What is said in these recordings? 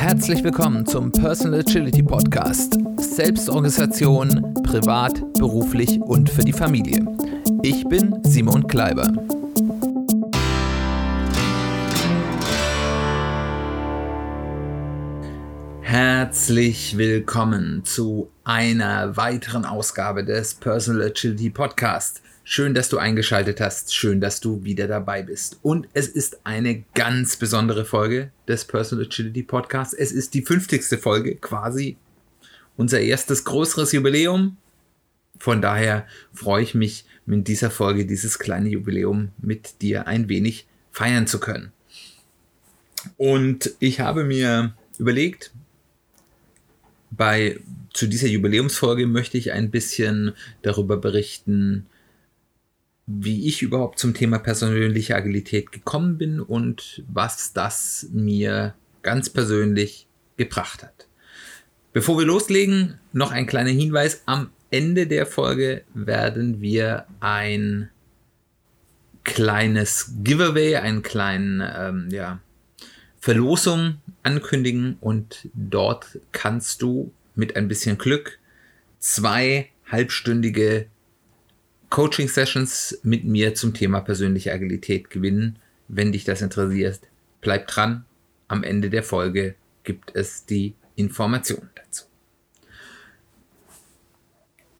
Herzlich willkommen zum Personal Agility Podcast. Selbstorganisation, privat, beruflich und für die Familie. Ich bin Simon Kleiber. Herzlich willkommen zu einer weiteren Ausgabe des Personal Agility Podcast. Schön, dass du eingeschaltet hast. Schön, dass du wieder dabei bist. Und es ist eine ganz besondere Folge des Personal Agility Podcasts. Es ist die 50. Folge, quasi unser erstes größeres Jubiläum. Von daher freue ich mich, mit dieser Folge dieses kleine Jubiläum mit dir ein wenig feiern zu können. Und ich habe mir überlegt, bei, zu dieser Jubiläumsfolge möchte ich ein bisschen darüber berichten, wie ich überhaupt zum Thema persönliche Agilität gekommen bin und was das mir ganz persönlich gebracht hat. Bevor wir loslegen, noch ein kleiner Hinweis. Am Ende der Folge werden wir ein kleines Giveaway, einen kleinen ähm, ja, Verlosung ankündigen und dort kannst du mit ein bisschen Glück zwei halbstündige Coaching-Sessions mit mir zum Thema persönliche Agilität gewinnen. Wenn dich das interessiert, bleib dran. Am Ende der Folge gibt es die Informationen dazu.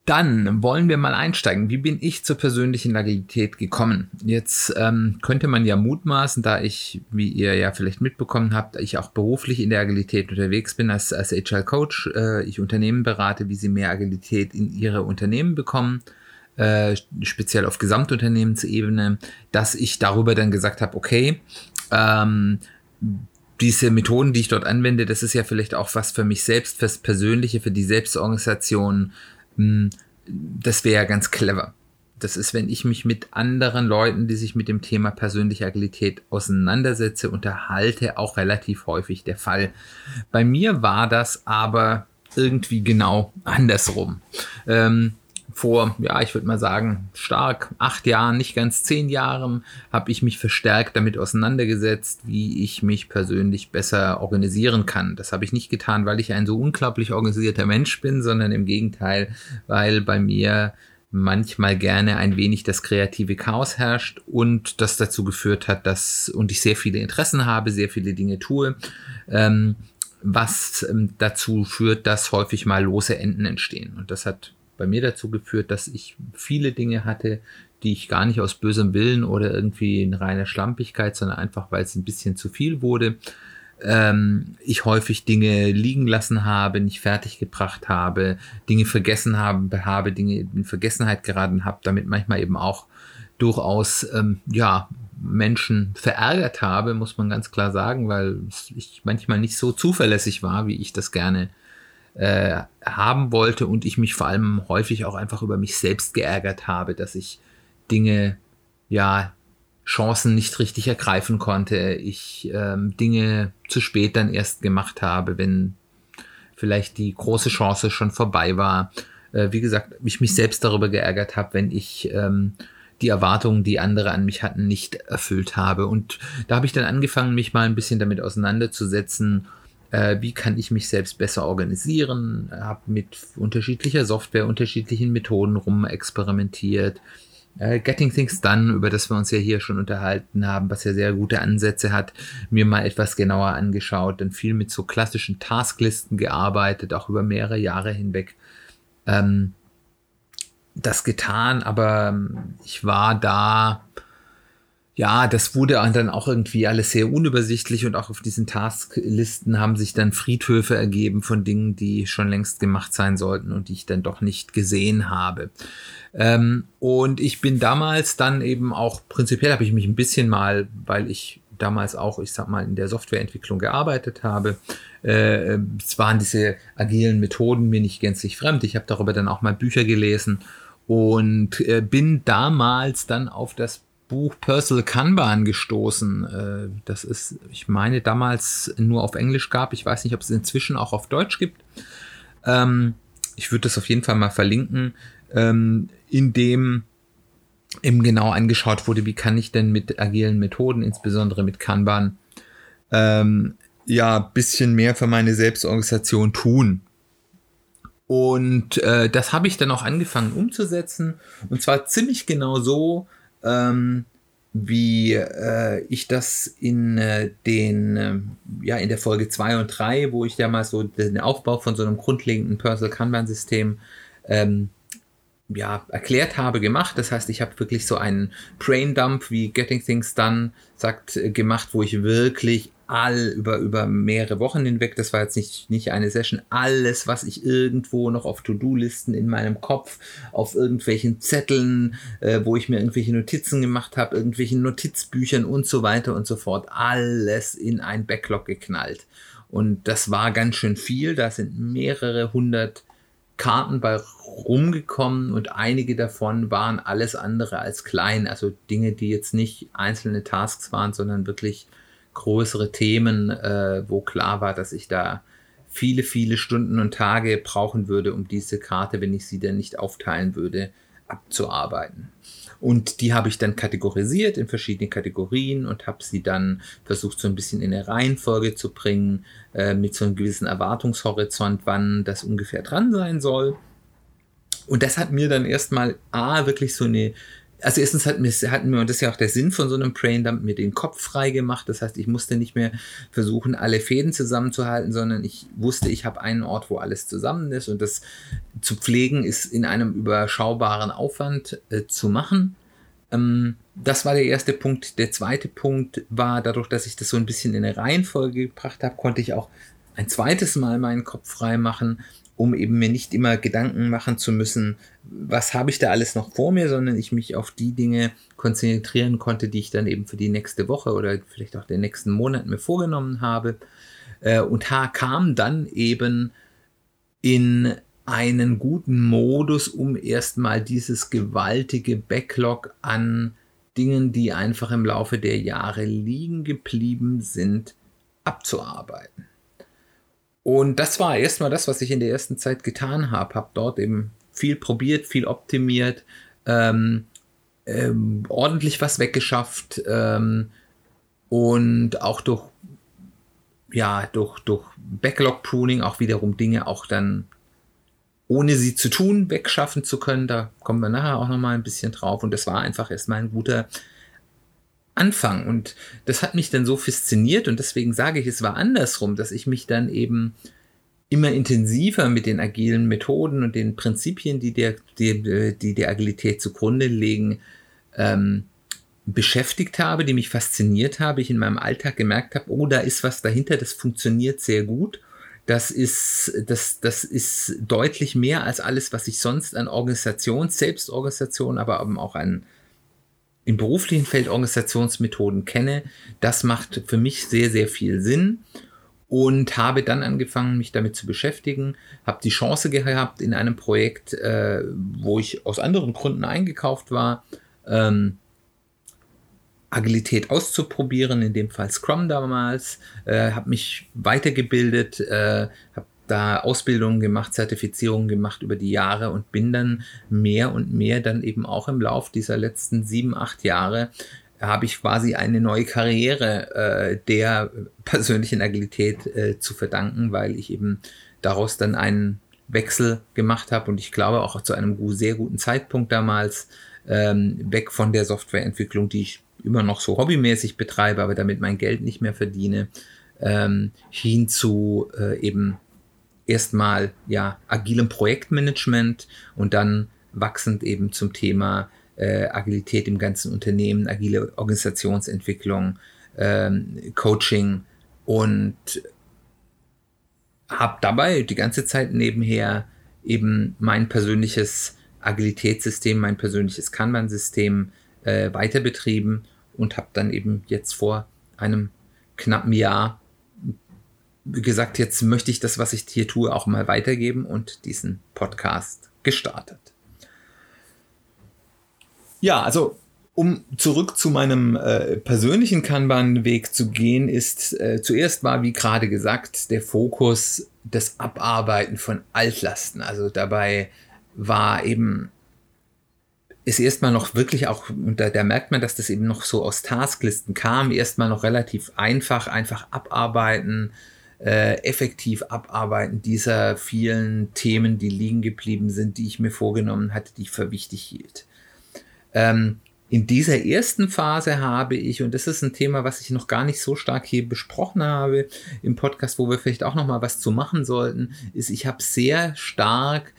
Dann wollen wir mal einsteigen. Wie bin ich zur persönlichen Agilität gekommen? Jetzt ähm, könnte man ja mutmaßen, da ich, wie ihr ja vielleicht mitbekommen habt, ich auch beruflich in der Agilität unterwegs bin als, als HR Coach. Äh, ich Unternehmen berate, wie sie mehr Agilität in ihre Unternehmen bekommen äh, speziell auf Gesamtunternehmensebene, dass ich darüber dann gesagt habe, okay, ähm, diese Methoden, die ich dort anwende, das ist ja vielleicht auch was für mich selbst, fürs Persönliche, für die Selbstorganisation. Hm, das wäre ja ganz clever. Das ist, wenn ich mich mit anderen Leuten, die sich mit dem Thema persönliche Agilität auseinandersetze, unterhalte, auch relativ häufig der Fall. Bei mir war das aber irgendwie genau andersrum. Ähm, vor, ja, ich würde mal sagen, stark acht Jahren, nicht ganz zehn Jahren, habe ich mich verstärkt damit auseinandergesetzt, wie ich mich persönlich besser organisieren kann. Das habe ich nicht getan, weil ich ein so unglaublich organisierter Mensch bin, sondern im Gegenteil, weil bei mir manchmal gerne ein wenig das kreative Chaos herrscht und das dazu geführt hat, dass und ich sehr viele Interessen habe, sehr viele Dinge tue, ähm, was ähm, dazu führt, dass häufig mal lose Enden entstehen. Und das hat bei mir dazu geführt, dass ich viele Dinge hatte, die ich gar nicht aus bösem Willen oder irgendwie in reiner Schlampigkeit, sondern einfach, weil es ein bisschen zu viel wurde, ähm, ich häufig Dinge liegen lassen habe, nicht fertig gebracht habe, Dinge vergessen habe, habe Dinge in Vergessenheit geraten habe, damit manchmal eben auch durchaus ähm, ja Menschen verärgert habe, muss man ganz klar sagen, weil ich manchmal nicht so zuverlässig war, wie ich das gerne äh, haben wollte und ich mich vor allem häufig auch einfach über mich selbst geärgert habe, dass ich Dinge, ja, Chancen nicht richtig ergreifen konnte, ich ähm, Dinge zu spät dann erst gemacht habe, wenn vielleicht die große Chance schon vorbei war. Äh, wie gesagt, ich mich selbst darüber geärgert habe, wenn ich ähm, die Erwartungen, die andere an mich hatten, nicht erfüllt habe. Und da habe ich dann angefangen, mich mal ein bisschen damit auseinanderzusetzen äh, wie kann ich mich selbst besser organisieren, habe mit unterschiedlicher Software, unterschiedlichen Methoden rum experimentiert. Äh, Getting Things Done, über das wir uns ja hier schon unterhalten haben, was ja sehr gute Ansätze hat, mir mal etwas genauer angeschaut, dann viel mit so klassischen Tasklisten gearbeitet, auch über mehrere Jahre hinweg. Ähm, das getan, aber ich war da ja, das wurde dann auch irgendwie alles sehr unübersichtlich und auch auf diesen Tasklisten haben sich dann Friedhöfe ergeben von Dingen, die schon längst gemacht sein sollten und die ich dann doch nicht gesehen habe. Ähm, und ich bin damals dann eben auch, prinzipiell habe ich mich ein bisschen mal, weil ich damals auch, ich sag mal, in der Softwareentwicklung gearbeitet habe. Äh, es waren diese agilen Methoden mir nicht gänzlich fremd. Ich habe darüber dann auch mal Bücher gelesen und äh, bin damals dann auf das Buch Personal Kanban gestoßen. Äh, das ist, ich meine, damals nur auf Englisch gab. Ich weiß nicht, ob es inzwischen auch auf Deutsch gibt. Ähm, ich würde das auf jeden Fall mal verlinken, ähm, in dem eben genau angeschaut wurde, wie kann ich denn mit agilen Methoden, insbesondere mit Kanban, ähm, ja bisschen mehr für meine Selbstorganisation tun. Und äh, das habe ich dann auch angefangen umzusetzen. Und zwar ziemlich genau so, ähm, wie äh, ich das in äh, den, äh, ja, in der Folge 2 und 3, wo ich ja mal so den Aufbau von so einem grundlegenden Personal Kanban-System ähm, ja, erklärt habe, gemacht. Das heißt, ich habe wirklich so einen Brain Dump, wie Getting Things Done sagt, äh, gemacht, wo ich wirklich all über, über mehrere Wochen hinweg, das war jetzt nicht, nicht eine Session, alles, was ich irgendwo noch auf To-Do-Listen in meinem Kopf, auf irgendwelchen Zetteln, äh, wo ich mir irgendwelche Notizen gemacht habe, irgendwelchen Notizbüchern und so weiter und so fort, alles in ein Backlog geknallt. Und das war ganz schön viel, da sind mehrere hundert Karten bei rumgekommen und einige davon waren alles andere als klein, also Dinge, die jetzt nicht einzelne Tasks waren, sondern wirklich größere Themen, äh, wo klar war, dass ich da viele, viele Stunden und Tage brauchen würde, um diese Karte, wenn ich sie denn nicht aufteilen würde, abzuarbeiten. Und die habe ich dann kategorisiert in verschiedene Kategorien und habe sie dann versucht, so ein bisschen in eine Reihenfolge zu bringen, äh, mit so einem gewissen Erwartungshorizont, wann das ungefähr dran sein soll. Und das hat mir dann erstmal A, wirklich so eine also erstens hatten wir, hatten wir, und das ist ja auch der Sinn von so einem Brain Dump, mir den Kopf frei gemacht. Das heißt, ich musste nicht mehr versuchen, alle Fäden zusammenzuhalten, sondern ich wusste, ich habe einen Ort, wo alles zusammen ist. Und das zu pflegen ist in einem überschaubaren Aufwand äh, zu machen. Ähm, das war der erste Punkt. Der zweite Punkt war, dadurch, dass ich das so ein bisschen in eine Reihenfolge gebracht habe, konnte ich auch ein zweites Mal meinen Kopf frei machen um eben mir nicht immer Gedanken machen zu müssen, was habe ich da alles noch vor mir, sondern ich mich auf die Dinge konzentrieren konnte, die ich dann eben für die nächste Woche oder vielleicht auch den nächsten Monat mir vorgenommen habe. Äh, und H kam dann eben in einen guten Modus, um erstmal dieses gewaltige Backlog an Dingen, die einfach im Laufe der Jahre liegen geblieben sind, abzuarbeiten. Und das war erstmal das, was ich in der ersten Zeit getan habe. Habe dort eben viel probiert, viel optimiert, ähm, ähm, ordentlich was weggeschafft ähm, und auch durch, ja, durch, durch Backlog-Pruning auch wiederum Dinge auch dann ohne sie zu tun wegschaffen zu können. Da kommen wir nachher auch nochmal ein bisschen drauf. Und das war einfach erstmal ein guter Anfang. Und das hat mich dann so fasziniert und deswegen sage ich, es war andersrum, dass ich mich dann eben immer intensiver mit den agilen Methoden und den Prinzipien, die der, die, die der Agilität zugrunde legen, ähm, beschäftigt habe, die mich fasziniert habe, ich in meinem Alltag gemerkt habe, oh, da ist was dahinter, das funktioniert sehr gut. Das ist, das, das ist deutlich mehr als alles, was ich sonst an Organisation, Selbstorganisation, aber eben auch an, im beruflichen Feld Organisationsmethoden kenne. Das macht für mich sehr, sehr viel Sinn und habe dann angefangen, mich damit zu beschäftigen, habe die Chance gehabt, in einem Projekt, äh, wo ich aus anderen Gründen eingekauft war, ähm, Agilität auszuprobieren, in dem Fall Scrum damals, äh, habe mich weitergebildet, äh, habe da Ausbildungen gemacht, Zertifizierungen gemacht über die Jahre und bin dann mehr und mehr dann eben auch im Lauf dieser letzten sieben, acht Jahre habe ich quasi eine neue Karriere äh, der persönlichen Agilität äh, zu verdanken, weil ich eben daraus dann einen Wechsel gemacht habe. Und ich glaube auch zu einem sehr guten Zeitpunkt damals ähm, weg von der Softwareentwicklung, die ich immer noch so hobbymäßig betreibe, aber damit mein Geld nicht mehr verdiene, ähm, hin zu äh, eben erstmal ja agilem Projektmanagement und dann wachsend eben zum Thema äh, Agilität im ganzen Unternehmen, agile Organisationsentwicklung, ähm, Coaching und habe dabei die ganze Zeit nebenher eben mein persönliches Agilitätssystem, mein persönliches Kanban-System äh, weiter betrieben und habe dann eben jetzt vor einem knappen Jahr gesagt, jetzt möchte ich das, was ich hier tue, auch mal weitergeben und diesen Podcast gestartet. Ja, also um zurück zu meinem äh, persönlichen Kanban-Weg zu gehen, ist äh, zuerst mal, wie gerade gesagt, der Fokus das Abarbeiten von Altlasten. Also dabei war eben ist erstmal noch wirklich auch, und da, da merkt man, dass das eben noch so aus Tasklisten kam, erstmal noch relativ einfach, einfach abarbeiten, äh, effektiv abarbeiten dieser vielen Themen, die liegen geblieben sind, die ich mir vorgenommen hatte, die ich für wichtig hielt. Ähm, in dieser ersten Phase habe ich, und das ist ein Thema, was ich noch gar nicht so stark hier besprochen habe im Podcast, wo wir vielleicht auch noch mal was zu machen sollten, ist, ich habe sehr stark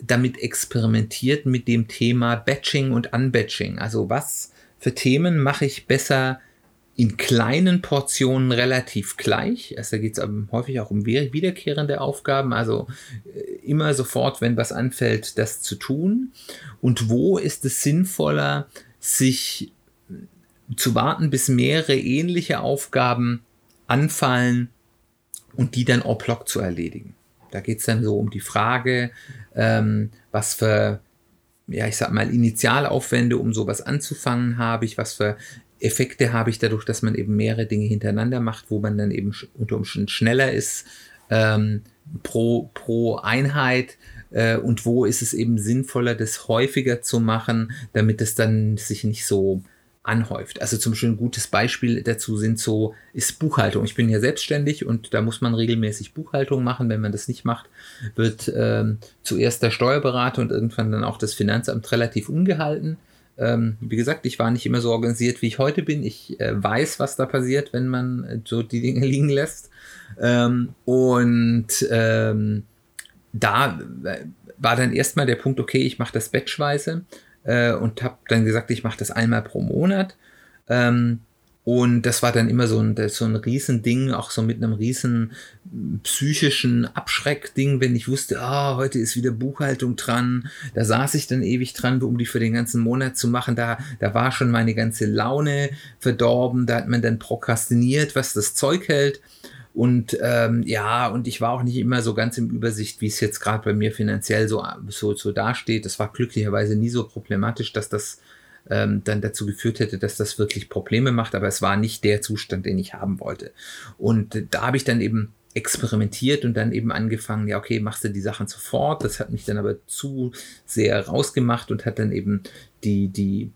damit experimentiert mit dem Thema Batching und Unbatching. Also was für Themen mache ich besser in kleinen Portionen relativ gleich. Also da geht es häufig auch um wiederkehrende Aufgaben, also äh, immer sofort, wenn was anfällt, das zu tun. Und wo ist es sinnvoller, sich zu warten, bis mehrere ähnliche Aufgaben anfallen und die dann en bloc zu erledigen. Da geht es dann so um die Frage, ähm, was für, ja, ich sag mal, Initialaufwände, um sowas anzufangen, habe ich, was für Effekte habe ich dadurch, dass man eben mehrere Dinge hintereinander macht, wo man dann eben unter Umständen schneller ist ähm, pro, pro Einheit äh, und wo ist es eben sinnvoller, das häufiger zu machen, damit es dann sich nicht so anhäuft. Also zum Beispiel ein gutes Beispiel dazu sind so, ist Buchhaltung. Ich bin ja selbstständig und da muss man regelmäßig Buchhaltung machen. Wenn man das nicht macht, wird ähm, zuerst der Steuerberater und irgendwann dann auch das Finanzamt relativ ungehalten. Ähm, wie gesagt, ich war nicht immer so organisiert, wie ich heute bin. Ich äh, weiß, was da passiert, wenn man äh, so die Dinge liegen lässt. Ähm, und ähm, da äh, war dann erstmal der Punkt, okay, ich mache das batchweise äh, und habe dann gesagt, ich mache das einmal pro Monat. Ähm, und das war dann immer so ein, so ein Riesending, auch so mit einem riesen psychischen Abschreckding, wenn ich wusste, ah, heute ist wieder Buchhaltung dran. Da saß ich dann ewig dran, um die für den ganzen Monat zu machen. Da, da war schon meine ganze Laune verdorben. Da hat man dann prokrastiniert, was das Zeug hält. Und ähm, ja, und ich war auch nicht immer so ganz im Übersicht, wie es jetzt gerade bei mir finanziell so, so, so dasteht. Das war glücklicherweise nie so problematisch, dass das ähm, dann dazu geführt hätte, dass das wirklich Probleme macht, aber es war nicht der Zustand, den ich haben wollte. Und da habe ich dann eben experimentiert und dann eben angefangen, ja, okay, machst du die Sachen sofort. Das hat mich dann aber zu sehr rausgemacht und hat dann eben die, die,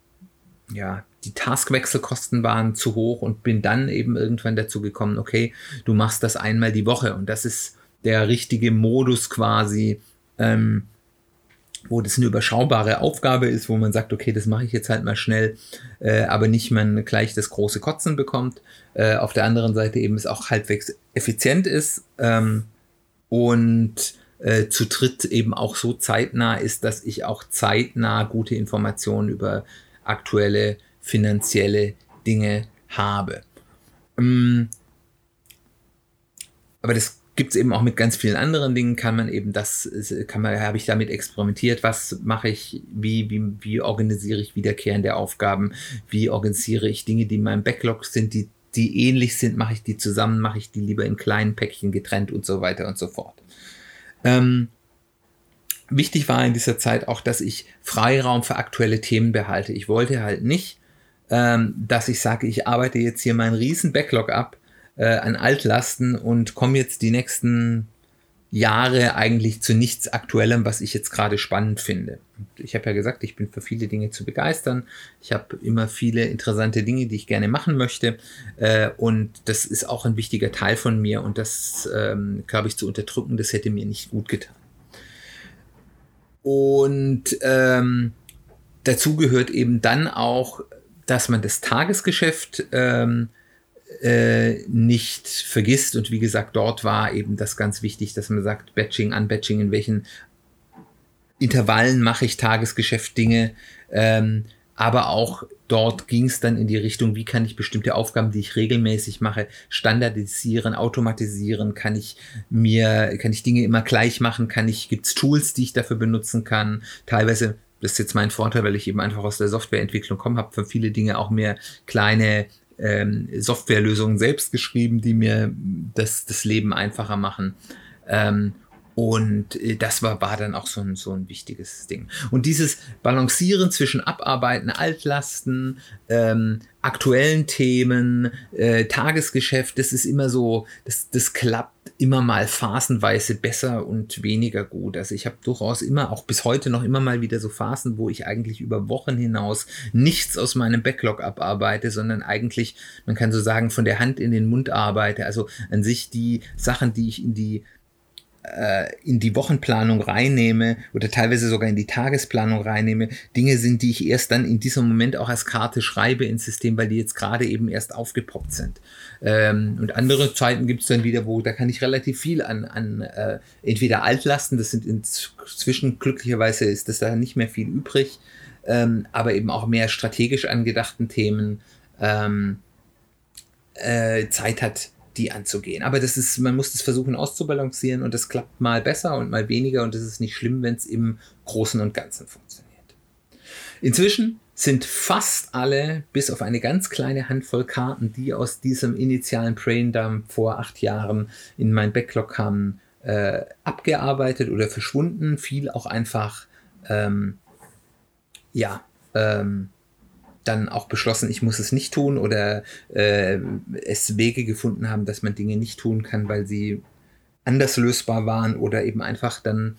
ja, die Taskwechselkosten waren zu hoch und bin dann eben irgendwann dazu gekommen, okay, du machst das einmal die Woche und das ist der richtige Modus quasi, ähm, wo das eine überschaubare Aufgabe ist, wo man sagt, okay, das mache ich jetzt halt mal schnell, äh, aber nicht man gleich das große Kotzen bekommt. Äh, auf der anderen Seite eben es auch halbwegs effizient ist ähm, und äh, zu dritt eben auch so zeitnah ist, dass ich auch zeitnah gute Informationen über aktuelle finanzielle Dinge habe. Ähm, aber das gibt es eben auch mit ganz vielen anderen Dingen, kann man eben das, kann man, habe ich damit experimentiert, was mache ich, wie, wie, wie organisiere ich wiederkehrende Aufgaben, wie organisiere ich Dinge, die in meinem Backlog sind, die, die ähnlich sind, mache ich die zusammen, mache ich die lieber in kleinen Päckchen getrennt und so weiter und so fort. Ähm, wichtig war in dieser Zeit auch, dass ich Freiraum für aktuelle Themen behalte. Ich wollte halt nicht, ähm, dass ich sage, ich arbeite jetzt hier meinen riesen Backlog ab, äh, an Altlasten und komme jetzt die nächsten Jahre eigentlich zu nichts Aktuellem, was ich jetzt gerade spannend finde. Ich habe ja gesagt, ich bin für viele Dinge zu begeistern. Ich habe immer viele interessante Dinge, die ich gerne machen möchte. Äh, und das ist auch ein wichtiger Teil von mir. Und das, ähm, glaube ich, zu unterdrücken, das hätte mir nicht gut getan. Und ähm, dazu gehört eben dann auch, dass man das Tagesgeschäft ähm, äh, nicht vergisst. Und wie gesagt, dort war eben das ganz wichtig, dass man sagt, Batching, Unbatching, in welchen Intervallen mache ich Tagesgeschäft Dinge. Ähm, aber auch dort ging es dann in die Richtung, wie kann ich bestimmte Aufgaben, die ich regelmäßig mache, standardisieren, automatisieren, kann ich mir, kann ich Dinge immer gleich machen, kann ich, gibt es Tools, die ich dafür benutzen kann. Teilweise, das ist jetzt mein Vorteil, weil ich eben einfach aus der Softwareentwicklung komme, habe für viele Dinge auch mehr kleine ähm, Softwarelösungen selbst geschrieben, die mir das, das Leben einfacher machen. Ähm, und äh, das war, war dann auch so ein, so ein wichtiges Ding. Und dieses Balancieren zwischen Abarbeiten, Altlasten, ähm, aktuellen Themen, äh, Tagesgeschäft, das ist immer so, das, das klappt immer mal phasenweise besser und weniger gut. Also ich habe durchaus immer, auch bis heute noch immer mal wieder so Phasen, wo ich eigentlich über Wochen hinaus nichts aus meinem Backlog abarbeite, sondern eigentlich, man kann so sagen, von der Hand in den Mund arbeite. Also an sich die Sachen, die ich in die in die Wochenplanung reinnehme oder teilweise sogar in die Tagesplanung reinnehme, Dinge sind, die ich erst dann in diesem Moment auch als Karte schreibe ins System, weil die jetzt gerade eben erst aufgepoppt sind. Ähm, und andere Zeiten gibt es dann wieder, wo da kann ich relativ viel an, an äh, entweder Altlasten, das sind inzwischen glücklicherweise ist das da nicht mehr viel übrig, ähm, aber eben auch mehr strategisch angedachten Themen ähm, äh, Zeit hat, die anzugehen. Aber das ist, man muss das versuchen auszubalancieren und das klappt mal besser und mal weniger und es ist nicht schlimm, wenn es im Großen und Ganzen funktioniert. Inzwischen sind fast alle, bis auf eine ganz kleine Handvoll Karten, die aus diesem initialen Braindump vor acht Jahren in mein Backlog kamen, äh, abgearbeitet oder verschwunden. Viel auch einfach, ähm, ja, ähm, dann auch beschlossen, ich muss es nicht tun oder äh, es Wege gefunden haben, dass man Dinge nicht tun kann, weil sie anders lösbar waren oder eben einfach dann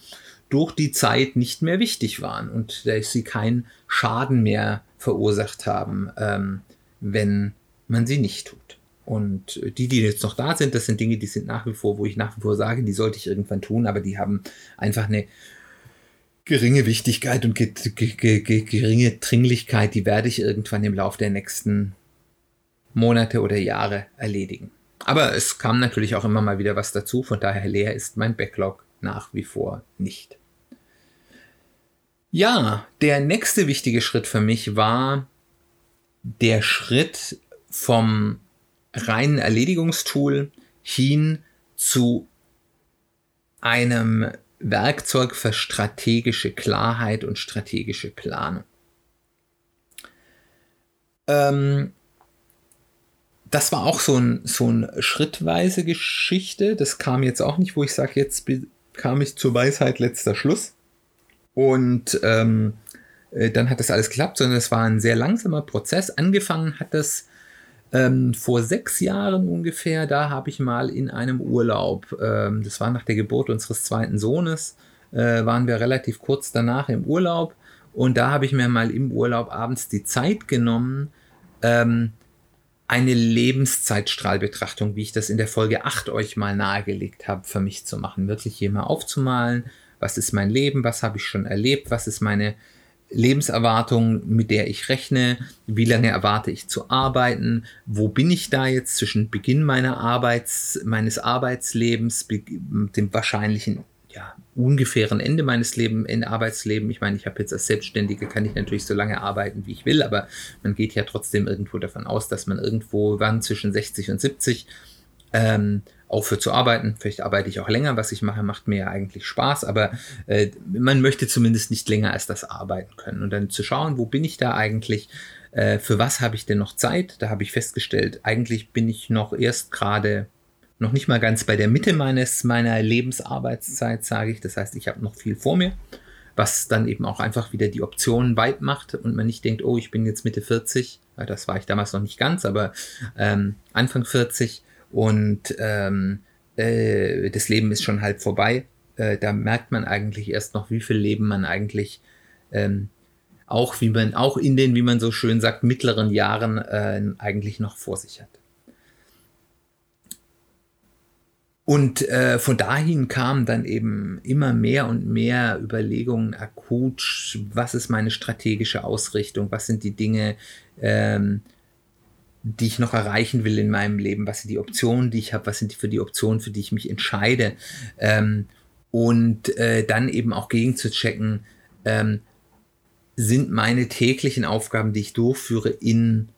durch die Zeit nicht mehr wichtig waren und dass sie keinen Schaden mehr verursacht haben, ähm, wenn man sie nicht tut. Und die, die jetzt noch da sind, das sind Dinge, die sind nach wie vor, wo ich nach wie vor sage, die sollte ich irgendwann tun, aber die haben einfach eine geringe Wichtigkeit und ge ge ge geringe Dringlichkeit, die werde ich irgendwann im Laufe der nächsten Monate oder Jahre erledigen. Aber es kam natürlich auch immer mal wieder was dazu, von daher leer ist mein Backlog nach wie vor nicht. Ja, der nächste wichtige Schritt für mich war der Schritt vom reinen Erledigungstool hin zu einem Werkzeug für strategische Klarheit und strategische Planung. Ähm, das war auch so ein, so ein schrittweise Geschichte. Das kam jetzt auch nicht, wo ich sage, jetzt kam ich zur Weisheit letzter Schluss. Und ähm, äh, dann hat das alles geklappt, sondern es war ein sehr langsamer Prozess. Angefangen hat das ähm, vor sechs Jahren ungefähr, da habe ich mal in einem Urlaub, ähm, das war nach der Geburt unseres zweiten Sohnes, äh, waren wir relativ kurz danach im Urlaub und da habe ich mir mal im Urlaub abends die Zeit genommen, ähm, eine Lebenszeitstrahlbetrachtung, wie ich das in der Folge 8 euch mal nahegelegt habe, für mich zu machen. Wirklich hier mal aufzumalen, was ist mein Leben, was habe ich schon erlebt, was ist meine Lebenserwartung, mit der ich rechne, wie lange erwarte ich zu arbeiten, wo bin ich da jetzt zwischen Beginn meiner Arbeits, meines Arbeitslebens, dem wahrscheinlichen ja, ungefähren Ende meines Lebens, Ende Arbeitsleben. Ich meine, ich habe jetzt als Selbstständige, kann ich natürlich so lange arbeiten, wie ich will, aber man geht ja trotzdem irgendwo davon aus, dass man irgendwo wann zwischen 60 und 70 ähm, aufhört zu arbeiten. Vielleicht arbeite ich auch länger. Was ich mache, macht mir ja eigentlich Spaß, aber äh, man möchte zumindest nicht länger als das arbeiten können. Und dann zu schauen, wo bin ich da eigentlich? Äh, für was habe ich denn noch Zeit? Da habe ich festgestellt, eigentlich bin ich noch erst gerade noch nicht mal ganz bei der Mitte meines meiner Lebensarbeitszeit, sage ich. Das heißt, ich habe noch viel vor mir, was dann eben auch einfach wieder die Optionen weit macht und man nicht denkt, oh, ich bin jetzt Mitte 40. Das war ich damals noch nicht ganz, aber ähm, Anfang 40 und ähm, äh, das Leben ist schon halb vorbei. Äh, da merkt man eigentlich erst noch, wie viel Leben man eigentlich ähm, auch wie man auch in den, wie man so schön sagt, mittleren Jahren äh, eigentlich noch vor sich hat. Und äh, von dahin kamen dann eben immer mehr und mehr Überlegungen akut, was ist meine strategische Ausrichtung, was sind die Dinge, ähm, die ich noch erreichen will in meinem Leben, was sind die Optionen, die ich habe, was sind die für die Optionen, für die ich mich entscheide. Ähm, und äh, dann eben auch gegen zu checken, ähm, sind meine täglichen Aufgaben, die ich durchführe, in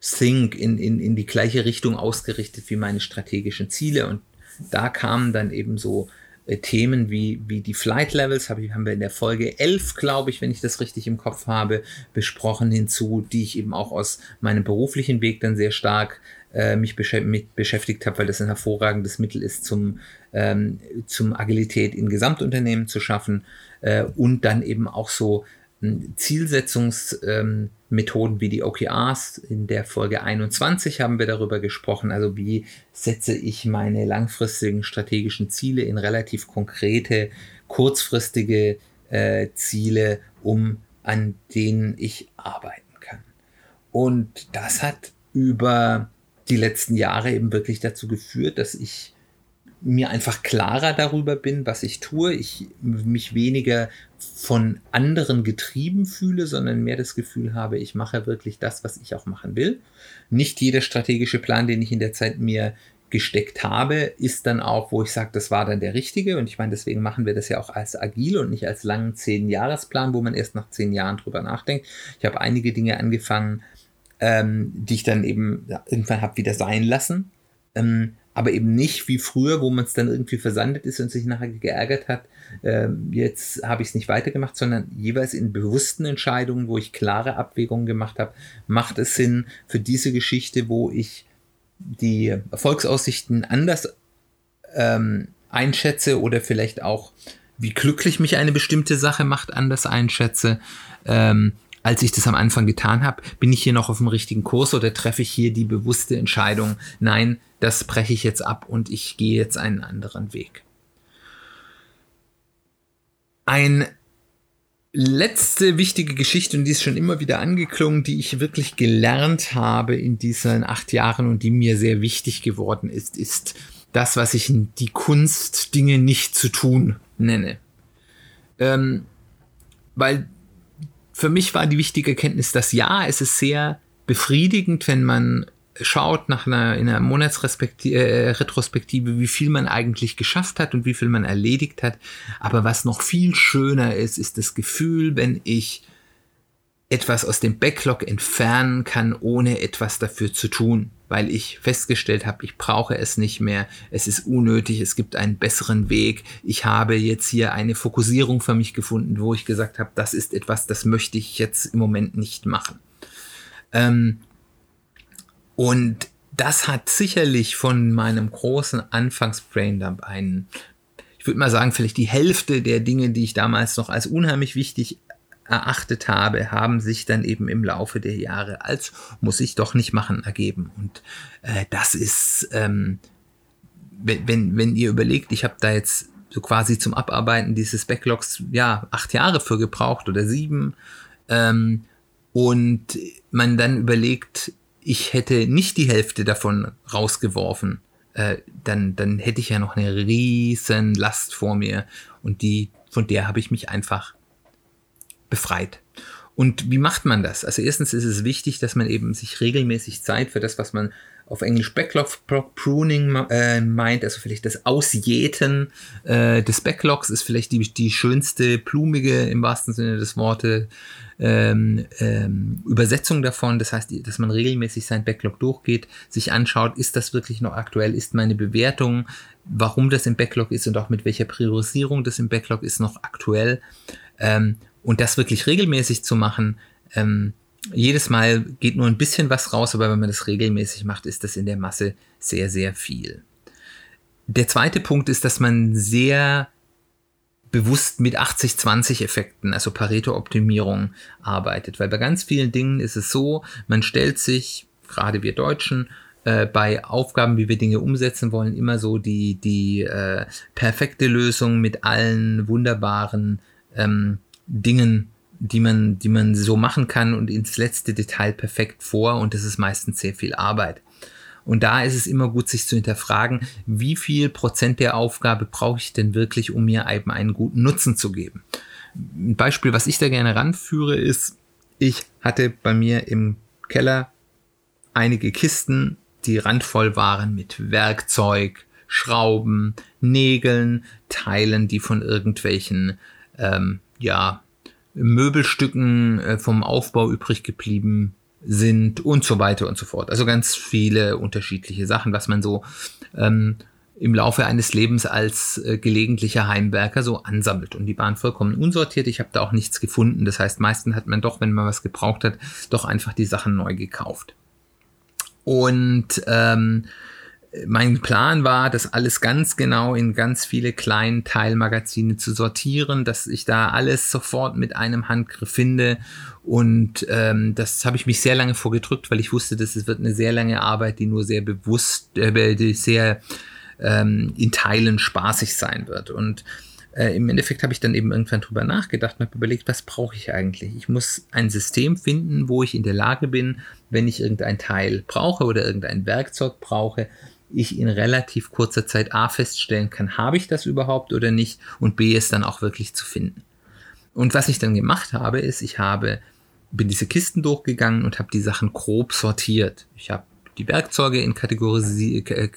Think, in, in, in die gleiche Richtung ausgerichtet wie meine strategischen Ziele. Und da kamen dann eben so Themen wie, wie die Flight Levels, hab, haben wir in der Folge 11, glaube ich, wenn ich das richtig im Kopf habe, besprochen hinzu, die ich eben auch aus meinem beruflichen Weg dann sehr stark äh, mich besch mit beschäftigt habe, weil das ein hervorragendes Mittel ist, zum, ähm, zum Agilität in Gesamtunternehmen zu schaffen äh, und dann eben auch so hm, Zielsetzungsmethoden Methoden wie die OKRs. In der Folge 21 haben wir darüber gesprochen. Also wie setze ich meine langfristigen strategischen Ziele in relativ konkrete, kurzfristige äh, Ziele, um an denen ich arbeiten kann. Und das hat über die letzten Jahre eben wirklich dazu geführt, dass ich mir einfach klarer darüber bin, was ich tue. Ich mich weniger von anderen getrieben fühle, sondern mehr das Gefühl habe, ich mache wirklich das, was ich auch machen will. Nicht jeder strategische Plan, den ich in der Zeit mir gesteckt habe, ist dann auch, wo ich sage, das war dann der richtige. Und ich meine, deswegen machen wir das ja auch als agil und nicht als langen zehn-Jahresplan, wo man erst nach zehn Jahren drüber nachdenkt. Ich habe einige Dinge angefangen, ähm, die ich dann eben irgendwann habe wieder sein lassen. Ähm, aber eben nicht wie früher, wo man es dann irgendwie versandet ist und sich nachher geärgert hat. Ähm, jetzt habe ich es nicht weitergemacht, sondern jeweils in bewussten Entscheidungen, wo ich klare Abwägungen gemacht habe, macht es Sinn für diese Geschichte, wo ich die Erfolgsaussichten anders ähm, einschätze oder vielleicht auch, wie glücklich mich eine bestimmte Sache macht, anders einschätze. Ähm, als ich das am Anfang getan habe, bin ich hier noch auf dem richtigen Kurs oder treffe ich hier die bewusste Entscheidung, nein, das breche ich jetzt ab und ich gehe jetzt einen anderen Weg. Ein letzte wichtige Geschichte, und die ist schon immer wieder angeklungen, die ich wirklich gelernt habe in diesen acht Jahren und die mir sehr wichtig geworden ist, ist das, was ich die Kunst, Dinge nicht zu tun nenne. Ähm, weil für mich war die wichtige Erkenntnis, dass ja, es ist sehr befriedigend, wenn man schaut nach einer, in einer Monatsretrospektive, äh, wie viel man eigentlich geschafft hat und wie viel man erledigt hat. Aber was noch viel schöner ist, ist das Gefühl, wenn ich etwas aus dem Backlog entfernen kann, ohne etwas dafür zu tun, weil ich festgestellt habe, ich brauche es nicht mehr, es ist unnötig, es gibt einen besseren Weg. Ich habe jetzt hier eine Fokussierung für mich gefunden, wo ich gesagt habe, das ist etwas, das möchte ich jetzt im Moment nicht machen. Ähm, und das hat sicherlich von meinem großen Anfangs-Braindump einen, ich würde mal sagen, vielleicht die Hälfte der Dinge, die ich damals noch als unheimlich wichtig erachtet habe, haben sich dann eben im Laufe der Jahre als muss ich doch nicht machen ergeben. Und äh, das ist, ähm, wenn, wenn, wenn ihr überlegt, ich habe da jetzt so quasi zum Abarbeiten dieses Backlogs ja acht Jahre für gebraucht oder sieben ähm, und man dann überlegt, ich hätte nicht die Hälfte davon rausgeworfen, äh, dann, dann hätte ich ja noch eine riesen Last vor mir und die, von der habe ich mich einfach befreit. Und wie macht man das? Also erstens ist es wichtig, dass man eben sich regelmäßig Zeit für das, was man auf Englisch Backlog Pruning äh, meint, also vielleicht das Ausjäten äh, des Backlogs ist vielleicht die, die schönste, blumige im wahrsten Sinne des Wortes ähm, ähm, Übersetzung davon. Das heißt, dass man regelmäßig sein Backlog durchgeht, sich anschaut, ist das wirklich noch aktuell, ist meine Bewertung, warum das im Backlog ist und auch mit welcher Priorisierung das im Backlog ist noch aktuell. Ähm, und das wirklich regelmäßig zu machen, ähm, jedes Mal geht nur ein bisschen was raus, aber wenn man das regelmäßig macht, ist das in der Masse sehr, sehr viel. Der zweite Punkt ist, dass man sehr bewusst mit 80-20-Effekten, also Pareto-Optimierung arbeitet, weil bei ganz vielen Dingen ist es so, man stellt sich, gerade wir Deutschen, äh, bei Aufgaben, wie wir Dinge umsetzen wollen, immer so die, die äh, perfekte Lösung mit allen wunderbaren ähm, Dingen, die man, die man so machen kann und ins letzte Detail perfekt vor und das ist meistens sehr viel Arbeit. Und da ist es immer gut, sich zu hinterfragen, wie viel Prozent der Aufgabe brauche ich denn wirklich, um mir eben einen guten Nutzen zu geben. Ein Beispiel, was ich da gerne ranführe, ist, ich hatte bei mir im Keller einige Kisten, die randvoll waren mit Werkzeug, Schrauben, Nägeln, Teilen, die von irgendwelchen ähm, ja, Möbelstücken äh, vom Aufbau übrig geblieben sind und so weiter und so fort. Also ganz viele unterschiedliche Sachen, was man so ähm, im Laufe eines Lebens als äh, gelegentlicher Heimwerker so ansammelt. Und die waren vollkommen unsortiert. Ich habe da auch nichts gefunden. Das heißt, meistens hat man doch, wenn man was gebraucht hat, doch einfach die Sachen neu gekauft. Und ähm, mein Plan war, das alles ganz genau in ganz viele kleine Teilmagazine zu sortieren, dass ich da alles sofort mit einem Handgriff finde. Und ähm, das habe ich mich sehr lange vorgedrückt, weil ich wusste, dass es wird eine sehr lange Arbeit, die nur sehr bewusst, äh, sehr ähm, in Teilen spaßig sein wird. Und äh, im Endeffekt habe ich dann eben irgendwann drüber nachgedacht und habe überlegt, was brauche ich eigentlich? Ich muss ein System finden, wo ich in der Lage bin, wenn ich irgendein Teil brauche oder irgendein Werkzeug brauche, ich in relativ kurzer Zeit A feststellen kann, habe ich das überhaupt oder nicht und B es dann auch wirklich zu finden. Und was ich dann gemacht habe, ist, ich habe bin diese Kisten durchgegangen und habe die Sachen grob sortiert. Ich habe die Werkzeuge in Kategorien, äh,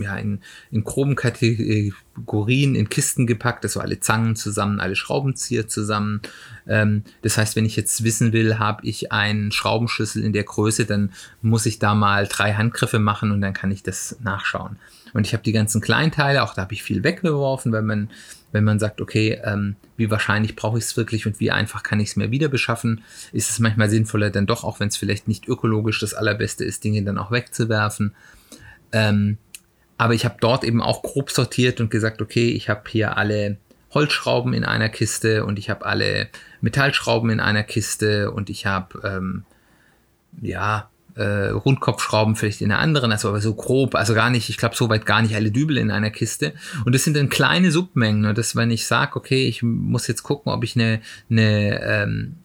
ja, in, in groben Kategorien in Kisten gepackt, also alle Zangen zusammen, alle Schraubenzieher zusammen. Ähm, das heißt, wenn ich jetzt wissen will, habe ich einen Schraubenschlüssel in der Größe, dann muss ich da mal drei Handgriffe machen und dann kann ich das nachschauen. Und ich habe die ganzen Kleinteile, auch da habe ich viel weggeworfen, weil man wenn man sagt, okay, ähm, wie wahrscheinlich brauche ich es wirklich und wie einfach kann ich es mir wieder beschaffen, ist es manchmal sinnvoller, dann doch, auch wenn es vielleicht nicht ökologisch das Allerbeste ist, Dinge dann auch wegzuwerfen. Ähm, aber ich habe dort eben auch grob sortiert und gesagt, okay, ich habe hier alle Holzschrauben in einer Kiste und ich habe alle Metallschrauben in einer Kiste und ich habe ähm, ja äh, Rundkopfschrauben vielleicht in einer anderen, also aber so grob, also gar nicht, ich glaube so weit gar nicht alle Dübel in einer Kiste. Und das sind dann kleine Submengen. Und das, wenn ich sage, okay, ich muss jetzt gucken, ob ich eine, eine ähm,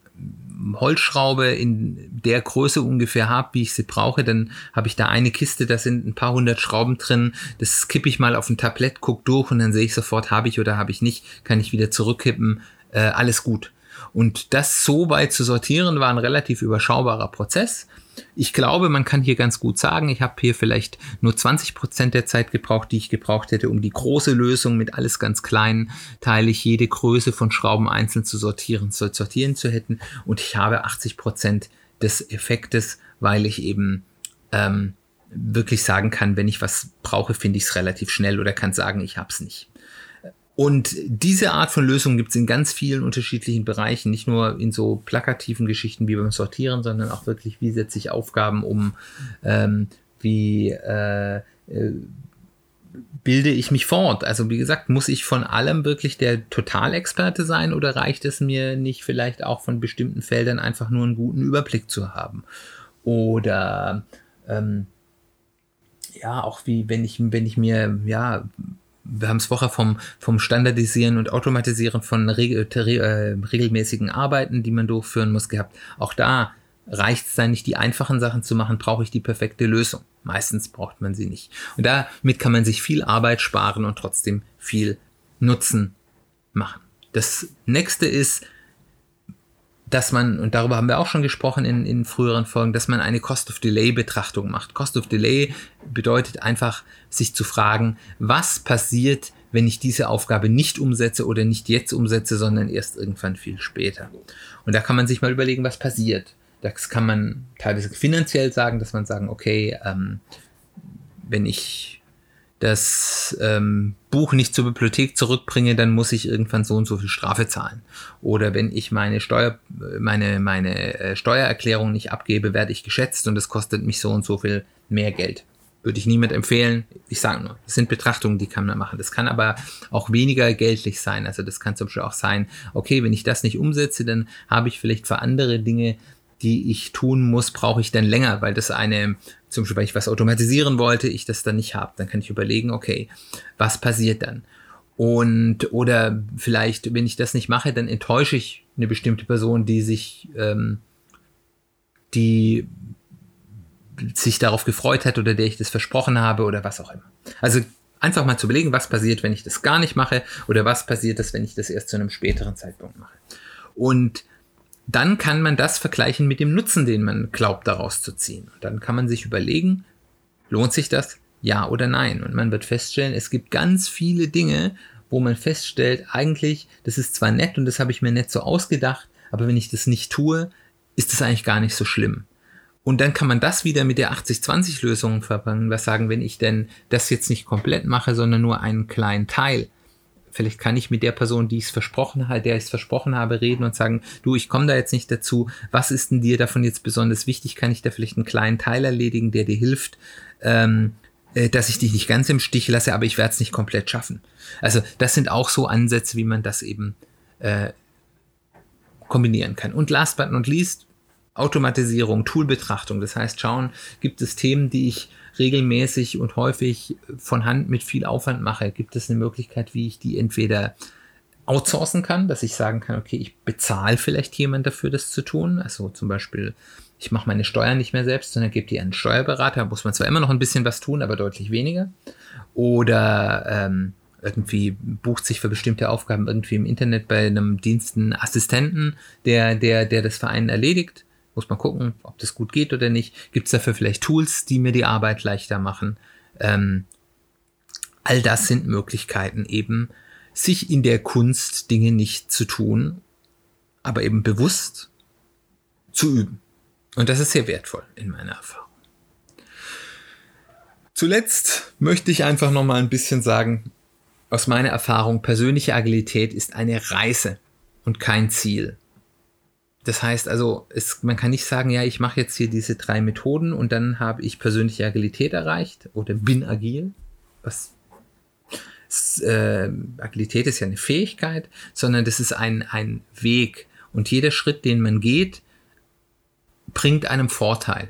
Holzschraube in der Größe ungefähr habe, wie ich sie brauche, dann habe ich da eine Kiste, da sind ein paar hundert Schrauben drin. Das kippe ich mal auf ein Tablett, guck durch und dann sehe ich sofort, habe ich oder habe ich nicht, kann ich wieder zurückkippen, äh, alles gut. Und das so weit zu sortieren war ein relativ überschaubarer Prozess. Ich glaube, man kann hier ganz gut sagen, ich habe hier vielleicht nur 20 Prozent der Zeit gebraucht, die ich gebraucht hätte, um die große Lösung mit alles ganz kleinen teilig jede Größe von Schrauben einzeln zu sortieren, zu sortieren zu hätten. Und ich habe 80 Prozent des Effektes, weil ich eben ähm, wirklich sagen kann, wenn ich was brauche, finde ich es relativ schnell oder kann sagen, ich habe es nicht. Und diese Art von Lösung gibt es in ganz vielen unterschiedlichen Bereichen, nicht nur in so plakativen Geschichten wie beim Sortieren, sondern auch wirklich, wie setze ich Aufgaben um, ähm, wie äh, äh, bilde ich mich fort. Also wie gesagt, muss ich von allem wirklich der Totalexperte sein oder reicht es mir nicht vielleicht auch von bestimmten Feldern einfach nur einen guten Überblick zu haben? Oder ähm, ja, auch wie wenn ich, wenn ich mir ja wir haben es vorher vom, vom Standardisieren und Automatisieren von regel, äh, regelmäßigen Arbeiten, die man durchführen muss, gehabt. Auch da reicht es dann nicht, die einfachen Sachen zu machen, brauche ich die perfekte Lösung. Meistens braucht man sie nicht. Und damit kann man sich viel Arbeit sparen und trotzdem viel Nutzen machen. Das nächste ist, dass man, und darüber haben wir auch schon gesprochen in, in früheren Folgen, dass man eine Cost of Delay Betrachtung macht. Cost of Delay bedeutet einfach, sich zu fragen, was passiert, wenn ich diese Aufgabe nicht umsetze oder nicht jetzt umsetze, sondern erst irgendwann viel später. Und da kann man sich mal überlegen, was passiert. Das kann man teilweise finanziell sagen, dass man sagen, okay, ähm, wenn ich das ähm, Buch nicht zur Bibliothek zurückbringe, dann muss ich irgendwann so und so viel Strafe zahlen. Oder wenn ich meine Steuer, meine, meine äh, Steuererklärung nicht abgebe, werde ich geschätzt und das kostet mich so und so viel mehr Geld. Würde ich niemand empfehlen. Ich sage nur, das sind Betrachtungen, die kann man machen. Das kann aber auch weniger geldlich sein. Also das kann zum Beispiel auch sein, okay, wenn ich das nicht umsetze, dann habe ich vielleicht für andere Dinge die ich tun muss, brauche ich dann länger, weil das eine, zum Beispiel, weil ich was automatisieren wollte, ich das dann nicht habe. Dann kann ich überlegen, okay, was passiert dann? Und oder vielleicht, wenn ich das nicht mache, dann enttäusche ich eine bestimmte Person, die sich, ähm, die sich darauf gefreut hat oder der ich das versprochen habe oder was auch immer. Also einfach mal zu überlegen, was passiert, wenn ich das gar nicht mache oder was passiert, wenn ich das erst zu einem späteren Zeitpunkt mache. Und dann kann man das vergleichen mit dem Nutzen, den man glaubt daraus zu ziehen. Und dann kann man sich überlegen, lohnt sich das? Ja oder nein? Und man wird feststellen, es gibt ganz viele Dinge, wo man feststellt, eigentlich, das ist zwar nett und das habe ich mir nett so ausgedacht, aber wenn ich das nicht tue, ist das eigentlich gar nicht so schlimm. Und dann kann man das wieder mit der 80-20-Lösung verbinden, was sagen, wenn ich denn das jetzt nicht komplett mache, sondern nur einen kleinen Teil, vielleicht kann ich mit der Person, die es versprochen habe, der ich es versprochen habe, reden und sagen, du, ich komme da jetzt nicht dazu. Was ist denn dir davon jetzt besonders wichtig? Kann ich da vielleicht einen kleinen Teil erledigen, der dir hilft, ähm, äh, dass ich dich nicht ganz im Stich lasse, aber ich werde es nicht komplett schaffen. Also das sind auch so Ansätze, wie man das eben äh, kombinieren kann. Und last but not least, Automatisierung, Toolbetrachtung. Das heißt, schauen, gibt es Themen, die ich regelmäßig und häufig von Hand mit viel Aufwand mache? Gibt es eine Möglichkeit, wie ich die entweder outsourcen kann, dass ich sagen kann, okay, ich bezahle vielleicht jemand dafür, das zu tun. Also zum Beispiel, ich mache meine Steuern nicht mehr selbst, sondern gebe die an einen Steuerberater. Da muss man zwar immer noch ein bisschen was tun, aber deutlich weniger. Oder ähm, irgendwie bucht sich für bestimmte Aufgaben irgendwie im Internet bei einem Dienst einen Assistenten, der, der, der das Verein erledigt. Muss man gucken, ob das gut geht oder nicht. Gibt es dafür vielleicht Tools, die mir die Arbeit leichter machen? Ähm, all das sind Möglichkeiten eben, sich in der Kunst Dinge nicht zu tun, aber eben bewusst zu üben. Und das ist sehr wertvoll in meiner Erfahrung. Zuletzt möchte ich einfach noch mal ein bisschen sagen, aus meiner Erfahrung, persönliche Agilität ist eine Reise und kein Ziel. Das heißt also, es, man kann nicht sagen, ja, ich mache jetzt hier diese drei Methoden und dann habe ich persönliche Agilität erreicht oder bin agil. Was äh, Agilität ist ja eine Fähigkeit, sondern das ist ein, ein Weg. Und jeder Schritt, den man geht, bringt einem Vorteil.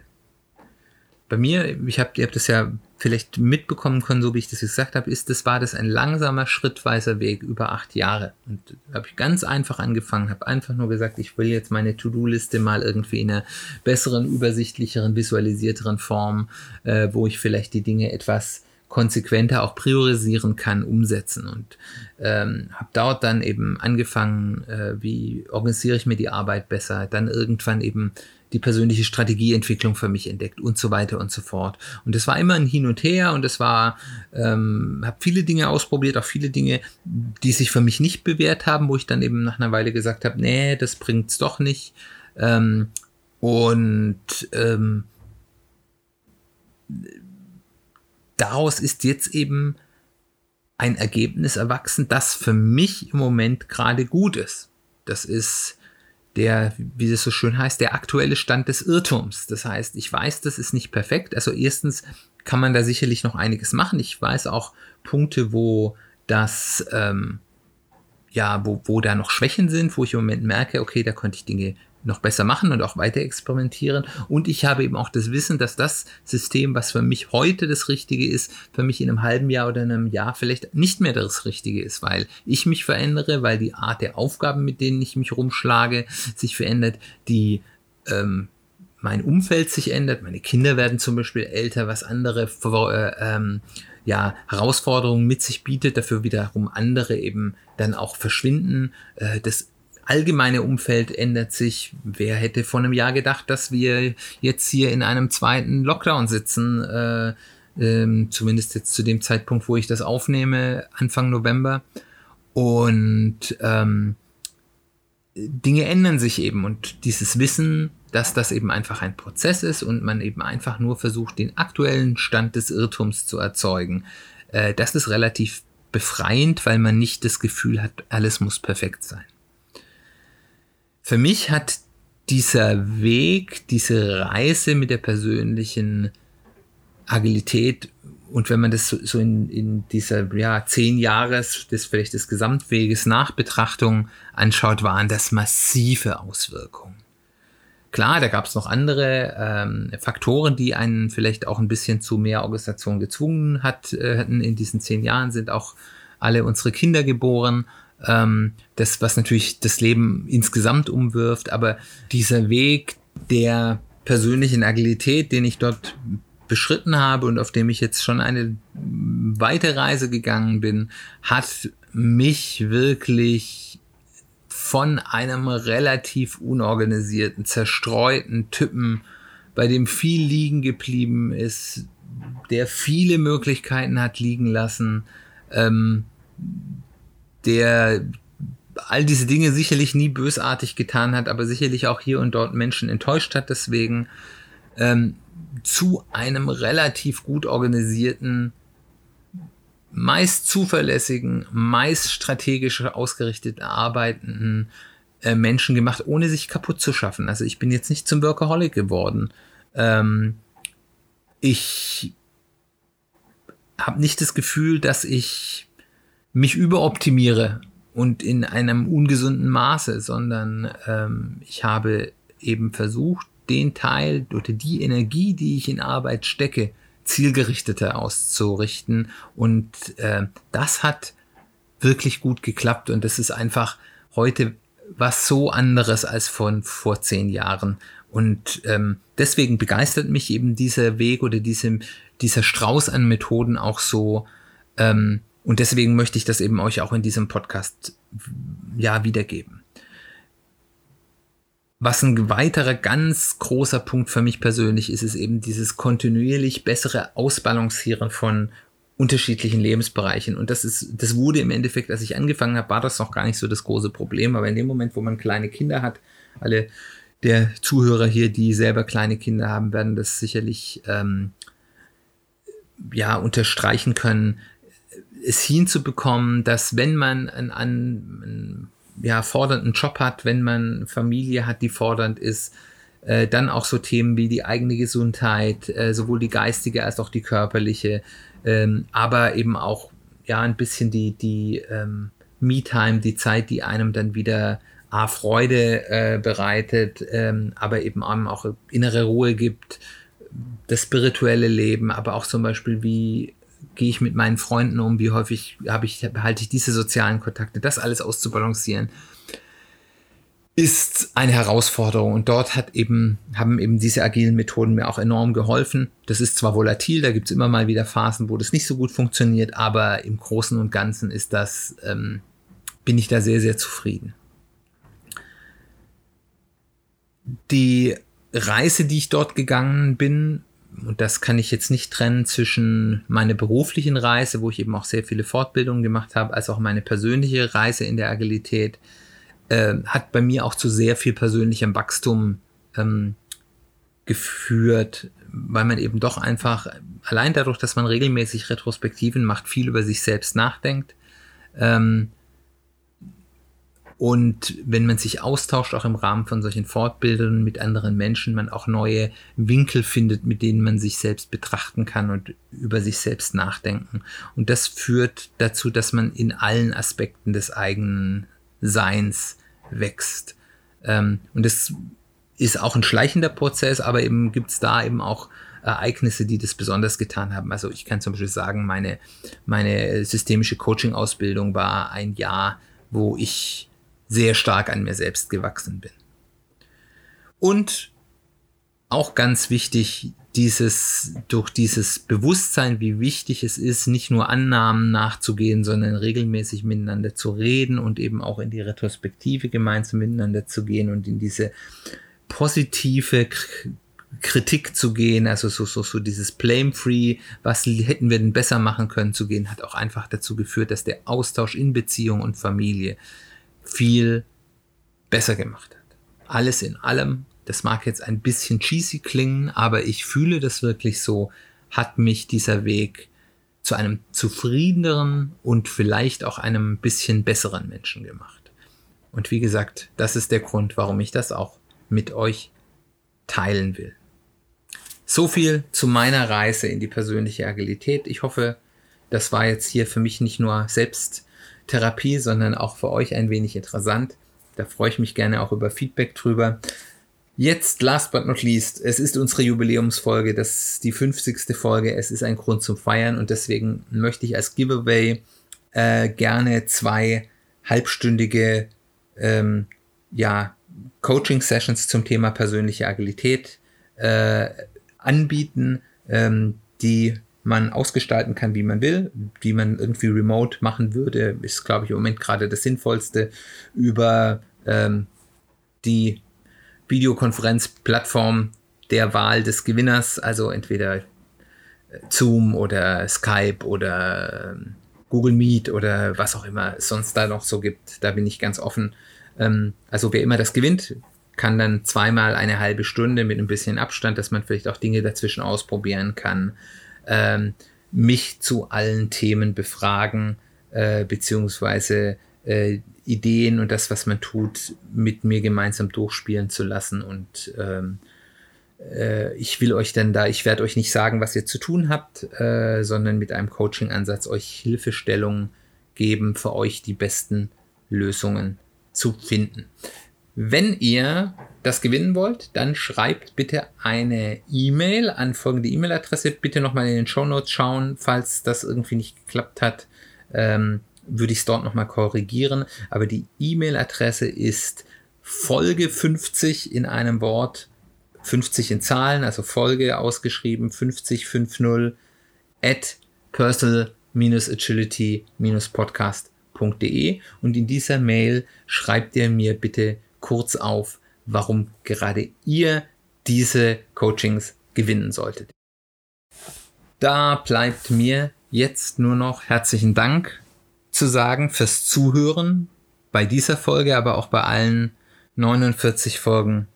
Bei mir, ich habe, ihr habt das ja vielleicht mitbekommen können, so wie ich das gesagt habe, ist, das war das ein langsamer, schrittweiser Weg über acht Jahre. Und habe ich ganz einfach angefangen, habe einfach nur gesagt, ich will jetzt meine To-Do-Liste mal irgendwie in einer besseren, übersichtlicheren, visualisierteren Form, äh, wo ich vielleicht die Dinge etwas konsequenter auch priorisieren kann, umsetzen. Und ähm, habe dort dann eben angefangen, äh, wie organisiere ich mir die Arbeit besser, dann irgendwann eben die persönliche Strategieentwicklung für mich entdeckt und so weiter und so fort. Und es war immer ein Hin und Her und es war, ähm, habe viele Dinge ausprobiert, auch viele Dinge, die sich für mich nicht bewährt haben, wo ich dann eben nach einer Weile gesagt habe, nee, das bringt's doch nicht. Ähm, und ähm, daraus ist jetzt eben ein Ergebnis erwachsen, das für mich im Moment gerade gut ist. Das ist der, wie es so schön heißt, der aktuelle Stand des Irrtums. Das heißt, ich weiß, das ist nicht perfekt. Also erstens kann man da sicherlich noch einiges machen. Ich weiß auch Punkte, wo das, ähm, ja, wo, wo da noch Schwächen sind, wo ich im Moment merke, okay, da könnte ich Dinge noch besser machen und auch weiter experimentieren. Und ich habe eben auch das Wissen, dass das System, was für mich heute das Richtige ist, für mich in einem halben Jahr oder einem Jahr vielleicht nicht mehr das Richtige ist, weil ich mich verändere, weil die Art der Aufgaben, mit denen ich mich rumschlage, sich verändert, die ähm, mein Umfeld sich ändert, meine Kinder werden zum Beispiel älter, was andere äh, ähm, ja, Herausforderungen mit sich bietet, dafür wiederum andere eben dann auch verschwinden. Äh, das allgemeine Umfeld ändert sich. Wer hätte vor einem Jahr gedacht, dass wir jetzt hier in einem zweiten Lockdown sitzen? Äh, ähm, zumindest jetzt zu dem Zeitpunkt, wo ich das aufnehme, Anfang November. Und ähm, Dinge ändern sich eben und dieses Wissen, dass das eben einfach ein Prozess ist und man eben einfach nur versucht, den aktuellen Stand des Irrtums zu erzeugen, äh, das ist relativ befreiend, weil man nicht das Gefühl hat, alles muss perfekt sein für mich hat dieser Weg, diese Reise mit der persönlichen Agilität und wenn man das so, so in, in dieser ja, zehn Jahres des vielleicht des Gesamtweges nach Betrachtung anschaut, waren das massive Auswirkungen. Klar, da gab es noch andere ähm, Faktoren, die einen vielleicht auch ein bisschen zu mehr Organisation gezwungen hat, äh, hatten. In diesen zehn Jahren sind auch alle unsere Kinder geboren ähm, das, was natürlich das Leben insgesamt umwirft, aber dieser Weg der persönlichen Agilität, den ich dort beschritten habe und auf dem ich jetzt schon eine weite Reise gegangen bin, hat mich wirklich von einem relativ unorganisierten, zerstreuten Typen, bei dem viel liegen geblieben ist, der viele Möglichkeiten hat liegen lassen, ähm, der all diese Dinge sicherlich nie bösartig getan hat, aber sicherlich auch hier und dort Menschen enttäuscht hat, deswegen ähm, zu einem relativ gut organisierten, meist zuverlässigen, meist strategisch ausgerichtet arbeitenden äh, Menschen gemacht, ohne sich kaputt zu schaffen. Also ich bin jetzt nicht zum Workaholic geworden. Ähm, ich habe nicht das Gefühl, dass ich mich überoptimiere und in einem ungesunden Maße, sondern ähm, ich habe eben versucht, den Teil oder die Energie, die ich in Arbeit stecke, zielgerichteter auszurichten. Und äh, das hat wirklich gut geklappt. Und das ist einfach heute was so anderes als von vor zehn Jahren. Und ähm, deswegen begeistert mich eben dieser Weg oder diese, dieser Strauß an Methoden auch so. Ähm, und deswegen möchte ich das eben euch auch in diesem Podcast ja wiedergeben. Was ein weiterer ganz großer Punkt für mich persönlich ist, ist eben dieses kontinuierlich bessere Ausbalancieren von unterschiedlichen Lebensbereichen. Und das ist, das wurde im Endeffekt, als ich angefangen habe, war das noch gar nicht so das große Problem. Aber in dem Moment, wo man kleine Kinder hat, alle der Zuhörer hier, die selber kleine Kinder haben, werden das sicherlich ähm, ja unterstreichen können, es hinzubekommen, dass wenn man einen, einen ja, fordernden Job hat, wenn man Familie hat, die fordernd ist, äh, dann auch so Themen wie die eigene Gesundheit, äh, sowohl die geistige als auch die körperliche, ähm, aber eben auch ja ein bisschen die, die ähm, Me-Time, die Zeit, die einem dann wieder A, Freude äh, bereitet, ähm, aber eben auch innere Ruhe gibt, das spirituelle Leben, aber auch zum Beispiel, wie gehe ich mit meinen Freunden um, wie häufig habe ich, behalte ich diese sozialen Kontakte, das alles auszubalancieren, ist eine Herausforderung. Und dort hat eben, haben eben diese agilen Methoden mir auch enorm geholfen. Das ist zwar volatil, da gibt es immer mal wieder Phasen, wo das nicht so gut funktioniert, aber im Großen und Ganzen ist das, ähm, bin ich da sehr, sehr zufrieden. Die Reise, die ich dort gegangen bin, und das kann ich jetzt nicht trennen zwischen meiner beruflichen Reise, wo ich eben auch sehr viele Fortbildungen gemacht habe, als auch meine persönliche Reise in der Agilität, äh, hat bei mir auch zu sehr viel persönlichem Wachstum ähm, geführt, weil man eben doch einfach, allein dadurch, dass man regelmäßig Retrospektiven macht, viel über sich selbst nachdenkt. Ähm, und wenn man sich austauscht, auch im Rahmen von solchen Fortbildungen mit anderen Menschen, man auch neue Winkel findet, mit denen man sich selbst betrachten kann und über sich selbst nachdenken. Und das führt dazu, dass man in allen Aspekten des eigenen Seins wächst. Ähm, und das ist auch ein schleichender Prozess, aber eben gibt's da eben auch Ereignisse, die das besonders getan haben. Also ich kann zum Beispiel sagen, meine, meine systemische Coaching-Ausbildung war ein Jahr, wo ich sehr stark an mir selbst gewachsen bin. Und auch ganz wichtig, dieses, durch dieses Bewusstsein, wie wichtig es ist, nicht nur Annahmen nachzugehen, sondern regelmäßig miteinander zu reden und eben auch in die Retrospektive gemeinsam miteinander zu gehen und in diese positive Kritik zu gehen, also so, so, so dieses Blame-Free, was hätten wir denn besser machen können zu gehen, hat auch einfach dazu geführt, dass der Austausch in Beziehung und Familie viel besser gemacht hat. Alles in allem, das mag jetzt ein bisschen cheesy klingen, aber ich fühle das wirklich so, hat mich dieser Weg zu einem zufriedeneren und vielleicht auch einem bisschen besseren Menschen gemacht. Und wie gesagt, das ist der Grund, warum ich das auch mit euch teilen will. So viel zu meiner Reise in die persönliche Agilität. Ich hoffe, das war jetzt hier für mich nicht nur selbst Therapie, sondern auch für euch ein wenig interessant. Da freue ich mich gerne auch über Feedback drüber. Jetzt, last but not least, es ist unsere Jubiläumsfolge, das ist die 50. Folge, es ist ein Grund zum Feiern und deswegen möchte ich als Giveaway äh, gerne zwei halbstündige ähm, ja, Coaching-Sessions zum Thema persönliche Agilität äh, anbieten, ähm, die man ausgestalten kann, wie man will, die man irgendwie remote machen würde, ist, glaube ich, im Moment gerade das Sinnvollste über ähm, die Videokonferenzplattform der Wahl des Gewinners, also entweder äh, Zoom oder Skype oder ähm, Google Meet oder was auch immer es sonst da noch so gibt. Da bin ich ganz offen. Ähm, also wer immer das gewinnt, kann dann zweimal eine halbe Stunde mit ein bisschen Abstand, dass man vielleicht auch Dinge dazwischen ausprobieren kann, ähm, mich zu allen Themen befragen, äh, beziehungsweise äh, Ideen und das, was man tut, mit mir gemeinsam durchspielen zu lassen und ähm, äh, ich will euch dann da, ich werde euch nicht sagen, was ihr zu tun habt, äh, sondern mit einem Coaching-Ansatz euch Hilfestellungen geben, für euch die besten Lösungen zu finden. Wenn ihr das gewinnen wollt, dann schreibt bitte eine E-Mail an folgende E-Mail-Adresse. Bitte nochmal in den Show Notes schauen, falls das irgendwie nicht geklappt hat. Ähm, würde ich es dort nochmal korrigieren. Aber die E-Mail-Adresse ist Folge 50 in einem Wort 50 in Zahlen, also Folge ausgeschrieben 5050 at personal-agility-podcast.de und in dieser Mail schreibt ihr mir bitte kurz auf, warum gerade ihr diese Coachings gewinnen solltet. Da bleibt mir jetzt nur noch herzlichen Dank zu sagen fürs Zuhören bei dieser Folge, aber auch bei allen 49 Folgen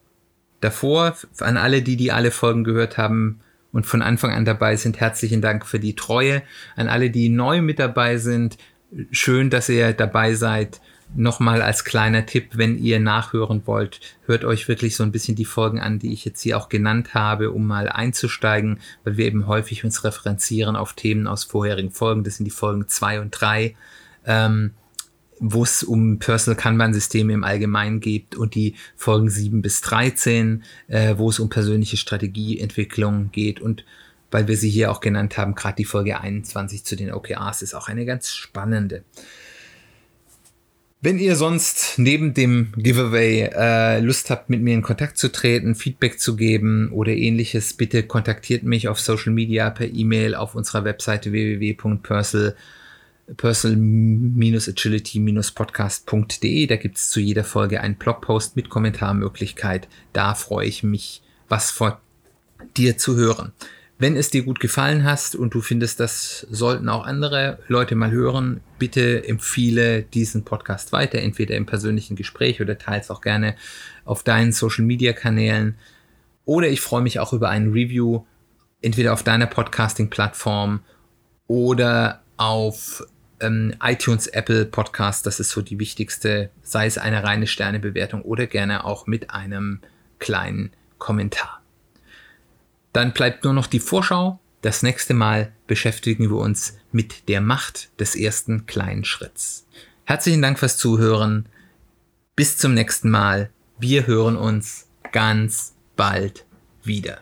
davor. An alle, die die alle Folgen gehört haben und von Anfang an dabei sind, herzlichen Dank für die Treue. An alle, die neu mit dabei sind, schön, dass ihr dabei seid. Nochmal als kleiner Tipp, wenn ihr nachhören wollt, hört euch wirklich so ein bisschen die Folgen an, die ich jetzt hier auch genannt habe, um mal einzusteigen, weil wir eben häufig uns referenzieren auf Themen aus vorherigen Folgen. Das sind die Folgen zwei und drei. Ähm, wo es um Personal Kanban-Systeme im Allgemeinen geht und die Folgen 7 bis 13, äh, wo es um persönliche Strategieentwicklung geht und weil wir sie hier auch genannt haben, gerade die Folge 21 zu den OKRs ist auch eine ganz spannende. Wenn ihr sonst neben dem Giveaway äh, Lust habt, mit mir in Kontakt zu treten, Feedback zu geben oder ähnliches, bitte kontaktiert mich auf Social Media per E-Mail auf unserer Webseite www.personal.com personal-agility-podcast.de. Da gibt es zu jeder Folge einen Blogpost mit Kommentarmöglichkeit. Da freue ich mich, was von dir zu hören. Wenn es dir gut gefallen hast und du findest, das sollten auch andere Leute mal hören, bitte empfehle diesen Podcast weiter, entweder im persönlichen Gespräch oder teils auch gerne auf deinen Social Media Kanälen. Oder ich freue mich auch über ein Review, entweder auf deiner Podcasting-Plattform oder auf ähm, iTunes, Apple Podcast, das ist so die wichtigste, sei es eine reine Sternebewertung oder gerne auch mit einem kleinen Kommentar. Dann bleibt nur noch die Vorschau. Das nächste Mal beschäftigen wir uns mit der Macht des ersten kleinen Schritts. Herzlichen Dank fürs Zuhören. Bis zum nächsten Mal. Wir hören uns ganz bald wieder.